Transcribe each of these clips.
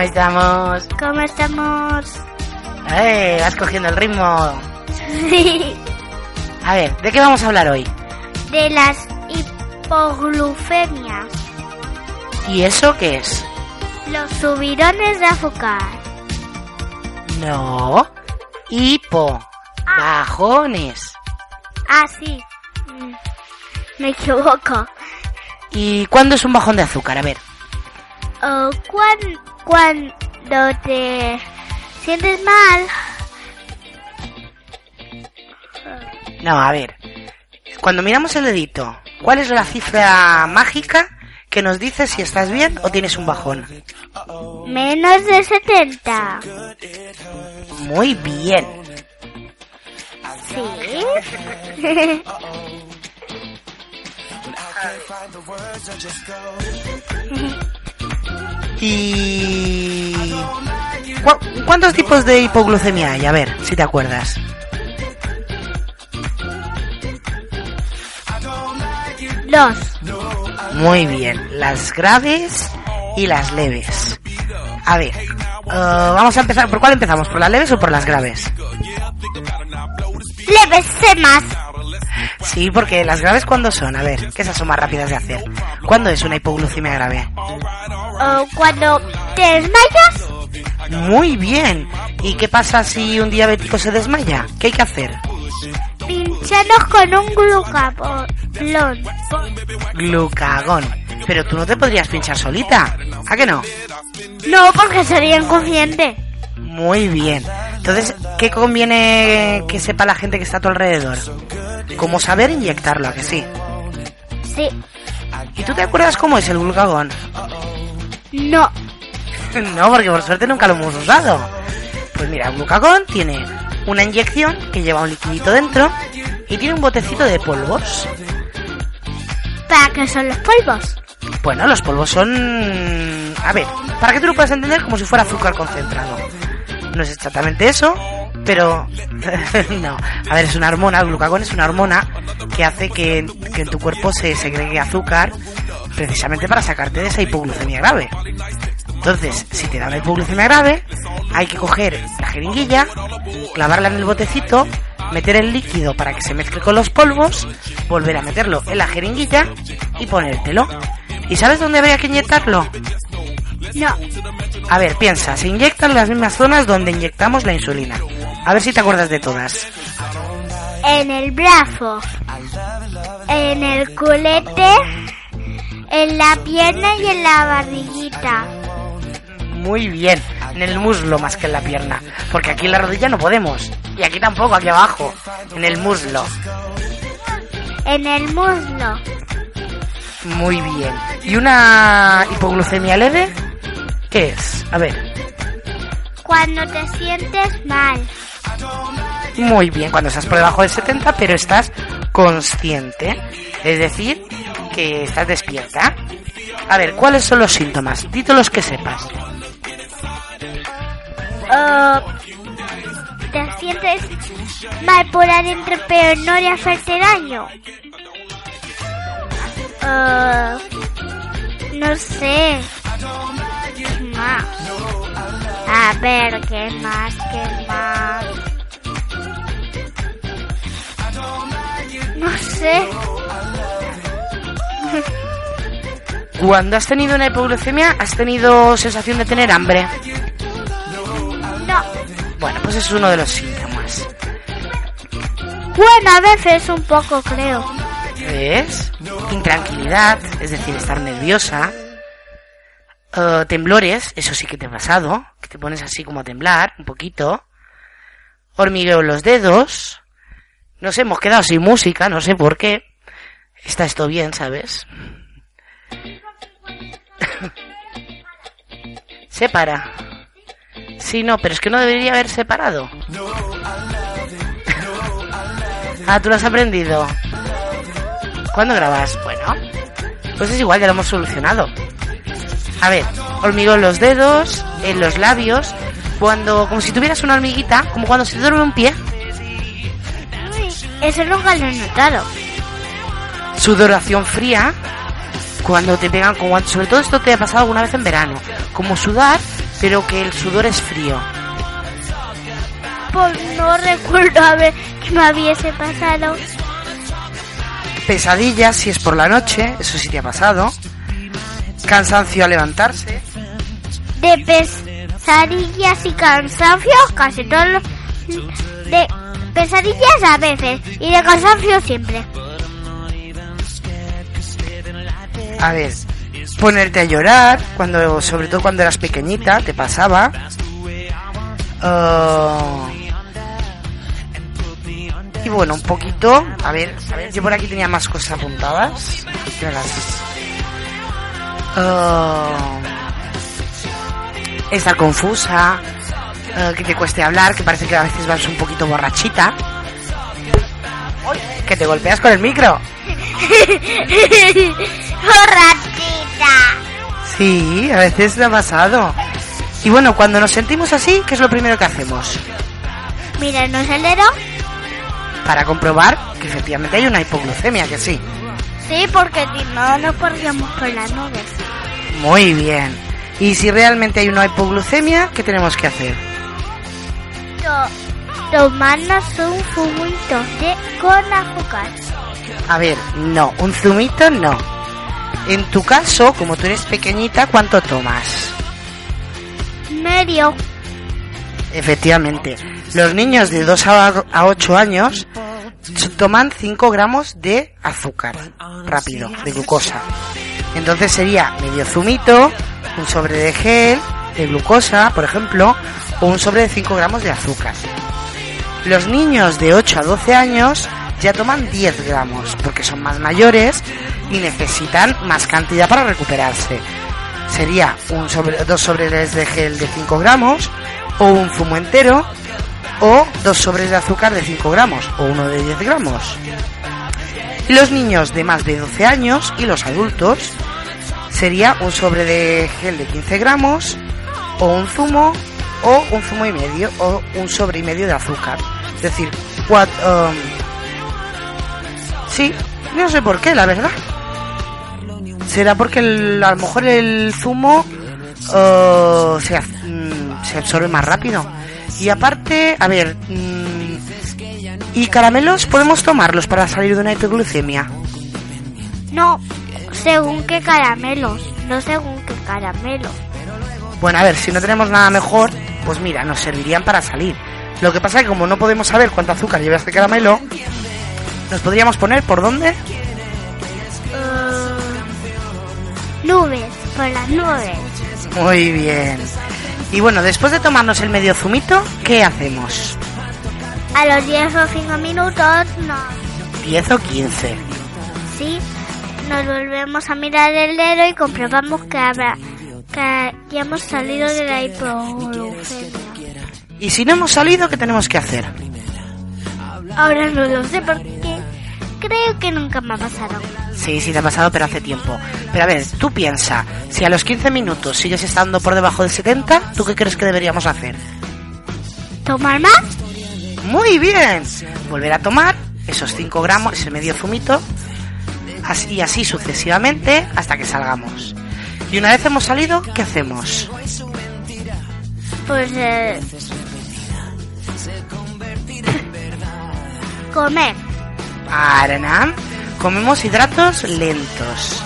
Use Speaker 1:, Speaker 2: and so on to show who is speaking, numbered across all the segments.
Speaker 1: ¿Cómo estamos?
Speaker 2: ¿Cómo estamos?
Speaker 1: ¡Eh! Vas cogiendo el ritmo.
Speaker 2: Sí.
Speaker 1: A ver, ¿de qué vamos a hablar hoy?
Speaker 2: De las hipoglucemias.
Speaker 1: ¿Y eso qué es?
Speaker 2: Los subirones de azúcar.
Speaker 1: No. Hipo. Bajones.
Speaker 2: Ah, sí. Mm, Me equivoco.
Speaker 1: ¿Y cuándo es un bajón de azúcar? A ver.
Speaker 2: Oh, cuan- cuando te sientes mal.
Speaker 1: No, a ver. Cuando miramos el dedito, ¿cuál es la cifra mágica que nos dice si estás bien o tienes un bajón?
Speaker 2: Menos de 70.
Speaker 1: Muy bien.
Speaker 2: Sí.
Speaker 1: ¿Y ¿Cu- cuántos tipos de hipoglucemia hay? A ver, si te acuerdas.
Speaker 2: Dos.
Speaker 1: Muy bien, las graves y las leves. A ver, eh, vamos a empezar. ¿Por cuál empezamos? ¿Por las leves o por las graves?
Speaker 2: Leves sé más.
Speaker 1: Sí, porque las graves cuándo son, a ver, que esas son más rápidas de hacer. ¿Cuándo es una hipoglucemia grave?
Speaker 2: Cuando te desmayas.
Speaker 1: Muy bien. ¿Y qué pasa si un diabético se desmaya? ¿Qué hay que hacer?
Speaker 2: Pinchanos con un glucagón.
Speaker 1: Glucagón. Pero tú no te podrías pinchar solita. ¿A que no?
Speaker 2: No, porque sería inconsciente.
Speaker 1: Muy bien. Entonces, ¿qué conviene que sepa la gente que está a tu alrededor? ¿Cómo saber inyectarlo, a que sí?
Speaker 2: Sí.
Speaker 1: ¿Y tú te acuerdas cómo es el glucagón?
Speaker 2: No.
Speaker 1: No, porque por suerte nunca lo hemos usado. Pues mira, glucagón tiene una inyección que lleva un liquidito dentro y tiene un botecito de polvos.
Speaker 2: ¿Para qué son los polvos?
Speaker 1: Bueno, los polvos son... A ver, para que tú lo puedas entender como si fuera azúcar concentrado. No es exactamente eso, pero... no, a ver, es una hormona, el glucagón es una hormona que hace que, que en tu cuerpo se segregue azúcar precisamente para sacarte de esa hipoglucemia grave. Entonces, si te da una hipoglucemia grave, hay que coger la jeringuilla, clavarla en el botecito, meter el líquido para que se mezcle con los polvos, volver a meterlo en la jeringuilla y ponértelo. ¿Y sabes dónde habría que inyectarlo?
Speaker 2: No.
Speaker 1: A ver, piensa, se inyectan en las mismas zonas donde inyectamos la insulina. A ver si te acuerdas de todas.
Speaker 2: En el brazo. En el culete. En la pierna y en la barriguita.
Speaker 1: Muy bien, en el muslo más que en la pierna, porque aquí en la rodilla no podemos. Y aquí tampoco, aquí abajo, en el muslo.
Speaker 2: En el muslo.
Speaker 1: Muy bien. ¿Y una hipoglucemia leve? ¿Qué es? A ver.
Speaker 2: Cuando te sientes mal.
Speaker 1: Muy bien, cuando estás por debajo del 70, pero estás consciente. Es decir, estás despierta. A ver, ¿cuáles son los síntomas? Dito los que sepas.
Speaker 2: Oh, te sientes mal por adentro pero no le hacerte daño. Oh, no sé. ¿Qué más? A ver, ¿qué más? ¿Qué más? No sé.
Speaker 1: Cuando has tenido una hipoglucemia, has tenido sensación de tener hambre.
Speaker 2: No.
Speaker 1: Bueno, pues es uno de los síntomas.
Speaker 2: Bueno, a veces un poco creo.
Speaker 1: ¿Ves? Intranquilidad, es decir, estar nerviosa. Eh, temblores, eso sí que te ha pasado, que te pones así como a temblar un poquito. Hormigueo en los dedos. Nos hemos quedado sin música, no sé por qué. Está esto bien, ¿sabes? Separa. Sí, no, pero es que no debería haber separado. ah, tú lo has aprendido. ¿Cuándo grabas? Bueno, pues es igual, ya lo hemos solucionado. A ver, hormigón en los dedos, en los labios, cuando, como si tuvieras una hormiguita, como cuando se te duerme un pie.
Speaker 2: Uy, eso nunca lo he notado.
Speaker 1: Sudoración fría, cuando te pegan con guantes. Sobre todo esto te ha pasado alguna vez en verano. Como sudar, pero que el sudor es frío.
Speaker 2: Pues no recuerdo a ver que me hubiese pasado.
Speaker 1: Pesadillas si es por la noche, eso sí te ha pasado. Cansancio al levantarse.
Speaker 2: De pesadillas y cansancio, casi todos los... De pesadillas a veces y de cansancio siempre.
Speaker 1: A ver, ponerte a llorar, cuando, sobre todo cuando eras pequeñita, te pasaba. Ah, y bueno, un poquito, a ver, a ver, yo por aquí tenía más cosas apuntadas. estar confusa, ah, que te cueste hablar, que parece que a veces vas un poquito borrachita. Que te golpeas con el micro.
Speaker 2: ¡Borrachita!
Speaker 1: Sí, a veces me ha pasado. Y bueno, cuando nos sentimos así, ¿qué es lo primero que hacemos?
Speaker 2: Míranos el dedo.
Speaker 1: Para comprobar que efectivamente hay una hipoglucemia, que sí.
Speaker 2: Sí, porque si no nos perdíamos por las nubes.
Speaker 1: Muy bien. Y si realmente hay una hipoglucemia, ¿qué tenemos que hacer?
Speaker 2: To- tomarnos un zumito de con azúcar.
Speaker 1: A ver, no, un zumito no. En tu caso, como tú eres pequeñita, ¿cuánto tomas?
Speaker 2: Medio.
Speaker 1: Efectivamente, los niños de 2 a a 8 años toman 5 gramos de azúcar rápido, de glucosa. Entonces sería medio zumito, un sobre de gel, de glucosa, por ejemplo, o un sobre de 5 gramos de azúcar. Los niños de 8 a 12 años ya toman 10 gramos, porque son más mayores y necesitan más cantidad para recuperarse. Sería un sobre, dos sobres de gel de 5 gramos, o un zumo entero, o dos sobres de azúcar de 5 gramos, o uno de 10 gramos. Y los niños de más de 12 años y los adultos sería un sobre de gel de 15 gramos, o un zumo, o un zumo y medio, o un sobre y medio de azúcar. Es decir, cuatro... um, sí, no sé por qué, la verdad. Será porque el- a lo mejor el zumo uh, se, haz- mm, se absorbe más rápido. Y aparte, a ver, mm, ¿y caramelos podemos tomarlos para salir de una hipoglucemia?
Speaker 2: No, según qué caramelos. No según qué caramelos.
Speaker 1: Bueno, a ver, si no tenemos nada mejor, pues mira, nos servirían para salir. Lo que pasa es que como no podemos saber cuánto azúcar lleva este caramelo, nos podríamos poner por dónde?
Speaker 2: Eh, nubes, por las nubes.
Speaker 1: Muy bien. Y bueno, después de tomarnos el medio zumito, ¿qué hacemos?
Speaker 2: A los 10 o 5 minutos nos,
Speaker 1: 10 o 15.
Speaker 2: sí, nos volvemos a mirar el dedo y comprobamos que, habrá, que ya hemos salido de la hipoglucemia.
Speaker 1: Y si no hemos salido, ¿qué tenemos que hacer?
Speaker 2: Ahora no lo sé porque creo que nunca me ha pasado.
Speaker 1: Sí, sí te ha pasado, pero hace tiempo. Pero a ver, tú piensa, si a los 15 minutos sigues estando por debajo del 70, ¿tú qué crees que deberíamos hacer?
Speaker 2: ¿Tomar más?
Speaker 1: Muy bien. Volver a tomar esos 5 gramos, ese medio zumito, así, y así sucesivamente hasta que salgamos. Y una vez hemos salido, ¿qué hacemos?
Speaker 2: Pues eh, comer.
Speaker 1: Arana. Comemos hidratos lentos.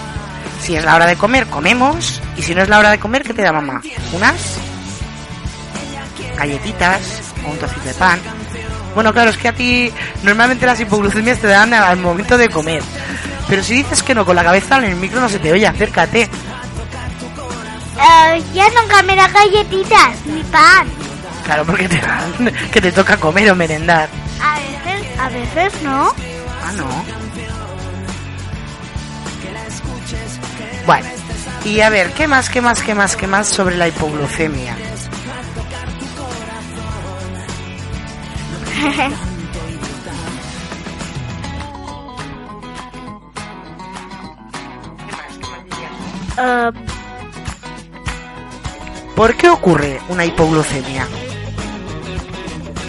Speaker 1: Si es la hora de comer, comemos. Y si no es la hora de comer, ¿qué te da mamá? ¿Unas? Galletitas o un trocito de pan. Bueno, claro, es que a ti normalmente las hipoglucemias te dan al momento de comer. Pero si dices que no con la cabeza en el micro no se te oye, acércate.
Speaker 2: Eh, ya nunca me da galletitas ni pan.
Speaker 1: Claro, porque te dan que te toca comer o merendar.
Speaker 2: A veces, a veces no.
Speaker 1: Ah, no. Bueno, y a ver, ¿qué más, qué más, qué más, qué más sobre la hipoglucemia? ¿Por qué ocurre una hipoglucemia?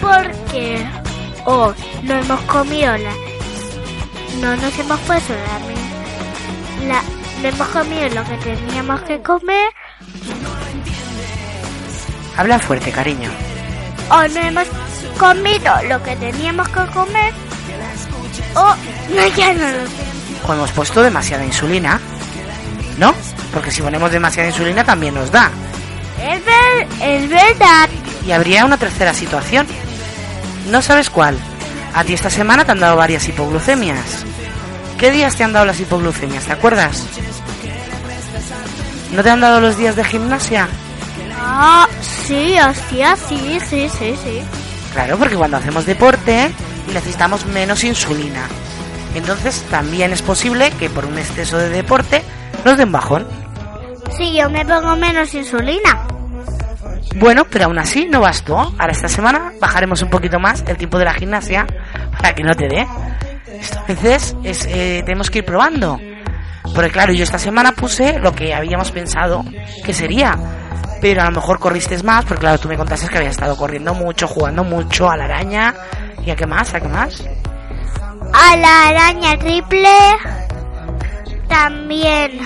Speaker 2: porque hoy no hemos comido la, no nos hemos puesto la, me- la no hemos comido lo que teníamos que comer,
Speaker 1: Habla fuerte, cariño.
Speaker 2: o no hemos comido lo que teníamos que comer, o no, ya no lo sé.
Speaker 1: O hemos puesto demasiada insulina. ¿No? Porque si ponemos demasiada insulina también nos da.
Speaker 2: Es, ver- es verdad.
Speaker 1: Y habría una tercera situación. ¿No sabes cuál? A ti esta semana te han dado varias hipoglucemias. ¿Qué días te han dado las hipoglucemias? ¿Te acuerdas? ¿No te han dado los días de gimnasia?
Speaker 2: Ah, sí, hostia, sí, sí, sí, sí.
Speaker 1: Claro, porque cuando hacemos deporte necesitamos menos insulina. Entonces también es posible que por un exceso de deporte nos den bajón.
Speaker 2: Sí, yo me pongo menos insulina.
Speaker 1: Bueno, pero aún así no bastó. Ahora esta semana bajaremos un poquito más el tiempo de la gimnasia para que no te dé. Veces es, eh, tenemos que ir probando. Porque claro, yo esta semana puse lo que habíamos pensado que sería. Pero a lo mejor corriste más, porque claro, tú me contaste que habías estado corriendo mucho, jugando mucho a la araña. ¿Y a qué más? ¿A qué más?
Speaker 2: A la araña triple. También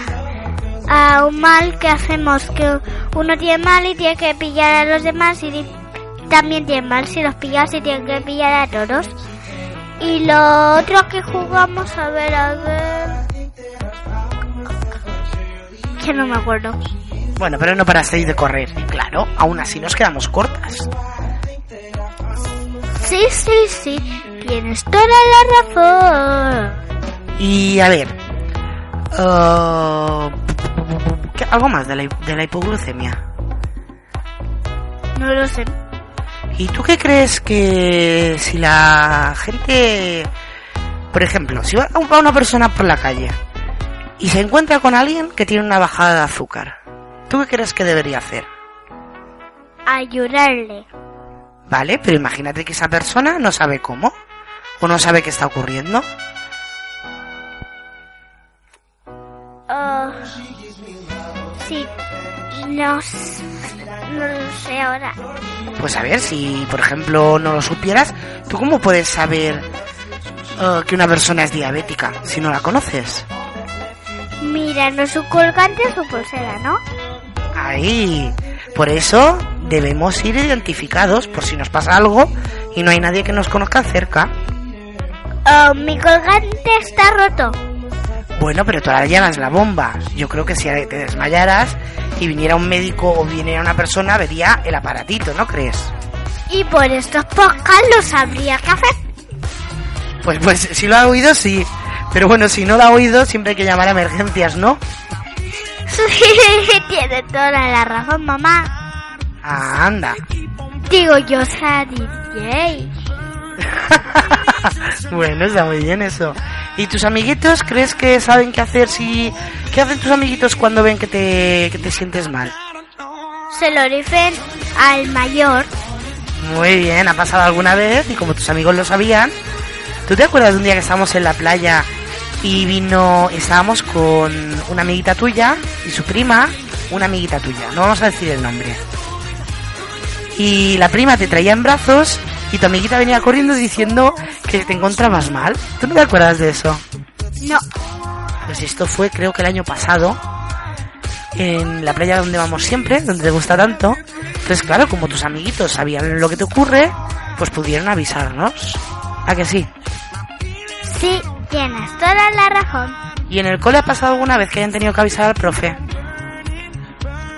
Speaker 2: a un mal que hacemos que uno tiene mal y tiene que pillar a los demás y también tiene mal si los pillas y tiene que pillar a todos. Y lo otro que jugamos, a ver, a ver... Que no me acuerdo.
Speaker 1: Bueno, pero no parasteis de correr. Claro, aún así nos quedamos cortas.
Speaker 2: Sí, sí, sí. Tienes toda la razón.
Speaker 1: Y a ver. ah, ¿qué- algo más de la, de la hipoglucemia.
Speaker 2: No lo sé.
Speaker 1: ¿Y tú qué crees que si la gente, por ejemplo, si va una persona por la calle y se encuentra con alguien que tiene una bajada de azúcar, ¿tú qué crees que debería hacer?
Speaker 2: Ayudarle.
Speaker 1: ¿Vale? Pero imagínate que esa persona no sabe cómo o no sabe qué está ocurriendo.
Speaker 2: Ah, sí. No, no lo sé ahora.
Speaker 1: Pues a ver, si por ejemplo no lo supieras, ¿tú cómo puedes saber eh, que una persona es diabética si no la conoces?
Speaker 2: Mira, no su colgante o su pulsera, ¿no?
Speaker 1: Ahí. Por eso debemos ir identificados por si nos pasa algo y no hay nadie que nos conozca cerca.
Speaker 2: Ah, mi colgante está roto.
Speaker 1: Bueno, pero ahora llevas la bomba. Yo creo que si te desmayaras y viniera un médico o viniera una persona, vería el aparatito, ¿no crees?
Speaker 2: Y por estos podcasts lo sabría qué hacer.
Speaker 1: Pues, pues si lo ha oído, sí. Pero bueno, si no lo ha oído, siempre hay que llamar a emergencias, ¿no?
Speaker 2: Sí, tiene toda la razón, mamá.
Speaker 1: Ah, anda.
Speaker 2: Digo, yo soy DJ.
Speaker 1: bueno, está muy bien eso. ¿Y tus amiguitos crees que saben qué hacer si... ¿Qué hacen tus amiguitos cuando ven que te, que te sientes mal?
Speaker 2: Se lo dicen al mayor.
Speaker 1: Muy bien, ha pasado alguna vez y como tus amigos lo sabían, ¿tú te acuerdas de un día que estábamos en la playa y vino, estábamos con una amiguita tuya y su prima, una amiguita tuya, no vamos a decir el nombre. Y la prima te traía en brazos y tu amiguita venía corriendo diciendo que te encontrabas mal. ¿Tú no te acuerdas de eso?
Speaker 2: No.
Speaker 1: Pues esto fue creo que el año pasado en la playa donde vamos siempre, donde te gusta tanto. Entonces, claro, como tus amiguitos sabían lo que te ocurre, pues pudieron avisarnos. ¿A que sí?
Speaker 2: Sí, tienes toda la razón.
Speaker 1: ¿Y en el cole ha pasado alguna vez que hayan tenido que avisar al profe?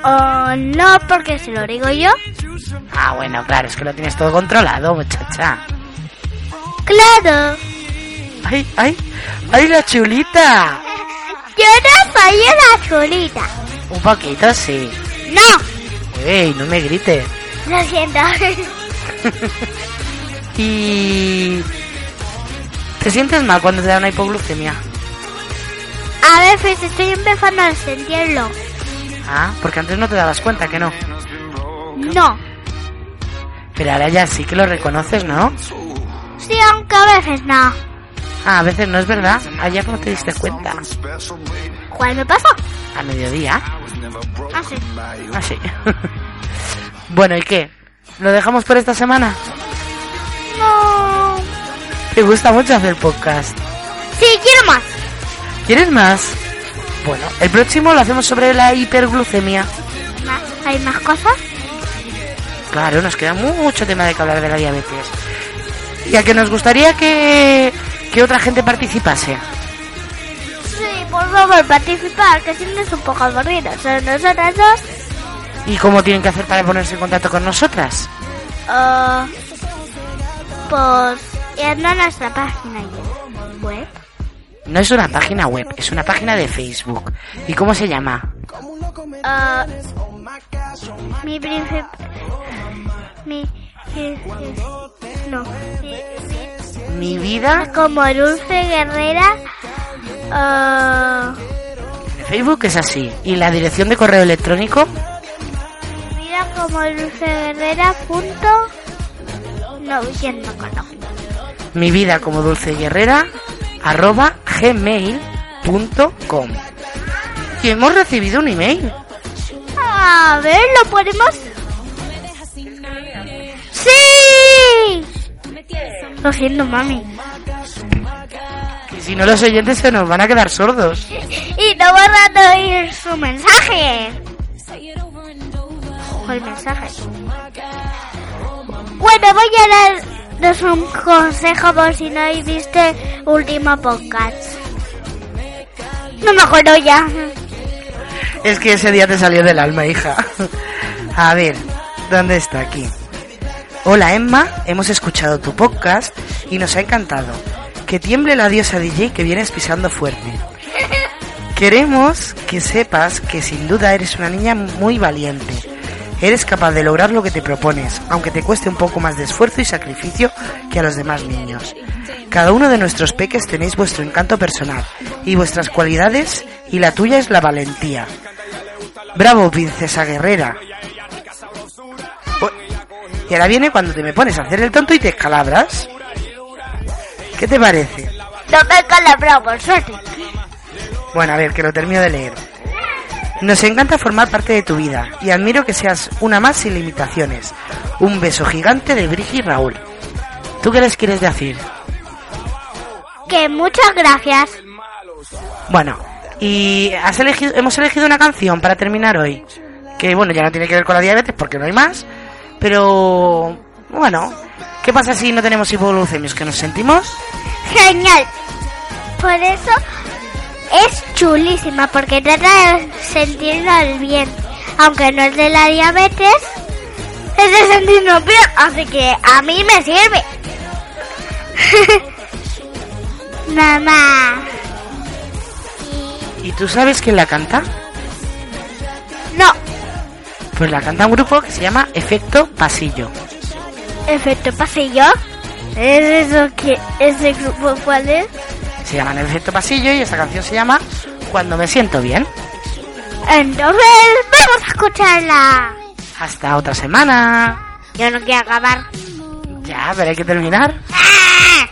Speaker 2: Oh, no, porque se lo digo yo.
Speaker 1: Ah, bueno, claro, es que lo tienes todo controlado, muchacha.
Speaker 2: Claro.
Speaker 1: ¡Ay, ay! ¡Ay, la chulita!
Speaker 2: Yo no soy una chulita.
Speaker 1: Un poquito, sí.
Speaker 2: No.
Speaker 1: ¡Ey, no me grites!
Speaker 2: Lo siento.
Speaker 1: Y... ¿Te sientes mal cuando te da una hipoglucemia?
Speaker 2: A veces estoy empezando a sentirlo.
Speaker 1: Ah, porque antes no te dabas cuenta que no.
Speaker 2: No.
Speaker 1: Pero ahora ya sí que lo reconoces, ¿no?
Speaker 2: Sí, aunque a veces no.
Speaker 1: Ah, a veces no es verdad. Ayer no te diste cuenta.
Speaker 2: ¿Cuándo pasó?
Speaker 1: A mediodía.
Speaker 2: Ah, sí.
Speaker 1: Así. bueno, ¿y qué? ¿Lo dejamos por esta semana?
Speaker 2: No.
Speaker 1: ¿Te gusta mucho hacer podcast?
Speaker 2: Sí, quiero más.
Speaker 1: ¿Quieres más? Bueno, el próximo lo hacemos sobre la hiperglucemia.
Speaker 2: ¿Hay más cosas?
Speaker 1: Claro, nos queda mucho tema de que hablar de la diabetes. Y a que nos gustaría que, que otra gente participase.
Speaker 2: Sí, por favor, participar, que siempre es un poco aburrido. Solo nosotras dos.
Speaker 1: ¿Y cómo tienen que hacer para ponerse en contacto con nosotras?
Speaker 2: ah, pues yendo a nuestra página web.
Speaker 1: No es una página web, es una página de Facebook. ¿Y cómo se llama?
Speaker 2: Ah, mi príncipe. Mi. mi- No. mi-
Speaker 1: Mi vida.
Speaker 2: como Dulce Guerrera. ah,
Speaker 1: Facebook es así. ¿Y la dirección de correo electrónico?
Speaker 2: vida como Dulce Guerrera. Punto. No, ya no conozco.
Speaker 1: Mi vida como dulce guerrera arroba gmail.com. Y hemos recibido un email.
Speaker 2: A ver, ¿lo podemos? ¡Sí! Lo siento, mami.
Speaker 1: Y si no los oyentes se nos van a quedar sordos.
Speaker 2: Y no van a oír su mensaje. El mensaje. Bueno, voy a daros un consejo por si no el último podcast. No me acuerdo ya.
Speaker 1: Es que ese día te salió del alma, hija. A ver, ¿dónde está aquí? Hola Emma, hemos escuchado tu podcast y nos ha encantado. Que tiemble la diosa DJ que vienes pisando fuerte. Queremos que sepas que sin duda eres una niña muy valiente. Eres capaz de lograr lo que te propones, aunque te cueste un poco más de esfuerzo y sacrificio que a los demás niños. Cada uno de nuestros peques tenéis vuestro encanto personal y vuestras cualidades y la tuya es la valentía. Bravo, princesa guerrera. Y ahora viene cuando te me pones a hacer el tonto y te escalabras. ¿Qué te parece?
Speaker 2: No me he calabrado, por suerte.
Speaker 1: Bueno, a ver, que lo termino de leer. Nos encanta formar parte de tu vida y admiro que seas una más sin limitaciones. Un beso gigante de Brigi y Raúl. ¿Tú qué les quieres decir?
Speaker 2: Que muchas gracias.
Speaker 1: Bueno, y has elegido, hemos elegido una canción para terminar hoy. Que bueno, ya no tiene que ver con la diabetes porque no hay más. Pero bueno, ¿qué pasa si no tenemos hipoglucemias? ¿Que nos sentimos?
Speaker 2: Genial. Por eso es chulísima, porque trata de sentirnos bien. Aunque no es de la diabetes, es de sentirnos bien. Así que a mí me sirve. Mamá.
Speaker 1: ¿Y tú sabes quién la canta?
Speaker 2: No.
Speaker 1: Pues la canta un grupo que se llama Efecto Pasillo.
Speaker 2: Efecto pasillo. ¿Es eso que ese grupo cuál es?
Speaker 1: Se llaman Efecto Pasillo y esta canción se llama Cuando me siento bien.
Speaker 2: Entonces, vamos a escucharla.
Speaker 1: Hasta otra semana.
Speaker 2: Yo no quiero acabar.
Speaker 1: Ya, pero hay que terminar.
Speaker 2: ¡Ah!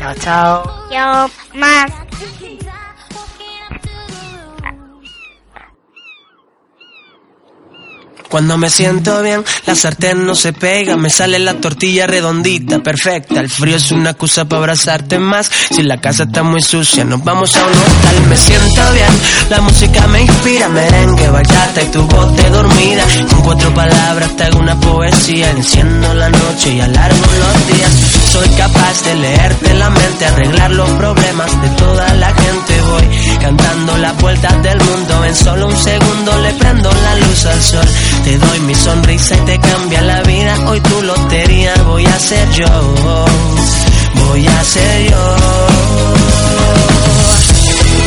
Speaker 1: Chao, chao.
Speaker 2: Yo más.
Speaker 3: Cuando me siento bien, la sartén no se pega, me sale la tortilla redondita, perfecta. El frío es una excusa para abrazarte más. Si la casa está muy sucia, nos vamos a un hotel. Me siento bien, la música me inspira, merengue, bachata y tu voz de dormida. Con cuatro palabras te hago una poesía, enciendo la noche y alargo los días. Soy capaz de leerte la mente, arreglar los problemas de toda la gente. Voy cantando las vueltas del mundo, en solo un segundo le prendo la luz al sol. Te doy mi sonrisa y te cambia la vida. Hoy tu lotería voy a ser yo. Voy a ser yo.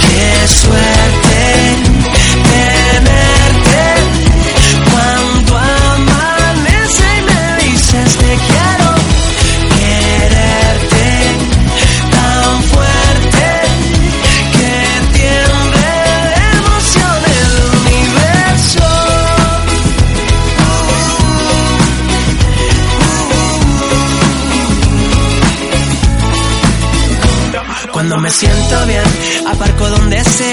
Speaker 3: Qué suerte tenerte cuando amanece y me dices te quiero. Quererte tan fuerte que tiemble el universo. Cuando me siento bien, aparco donde sea,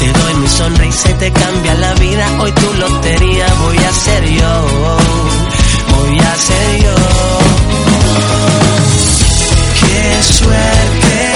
Speaker 3: Te doy mi sonrisa y te cambia la vida. Hoy tu lotería voy a ser yo. Voy a ser yo. Qué suerte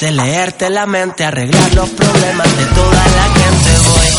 Speaker 3: De leerte la mente, arreglar los problemas de toda la gente. Voy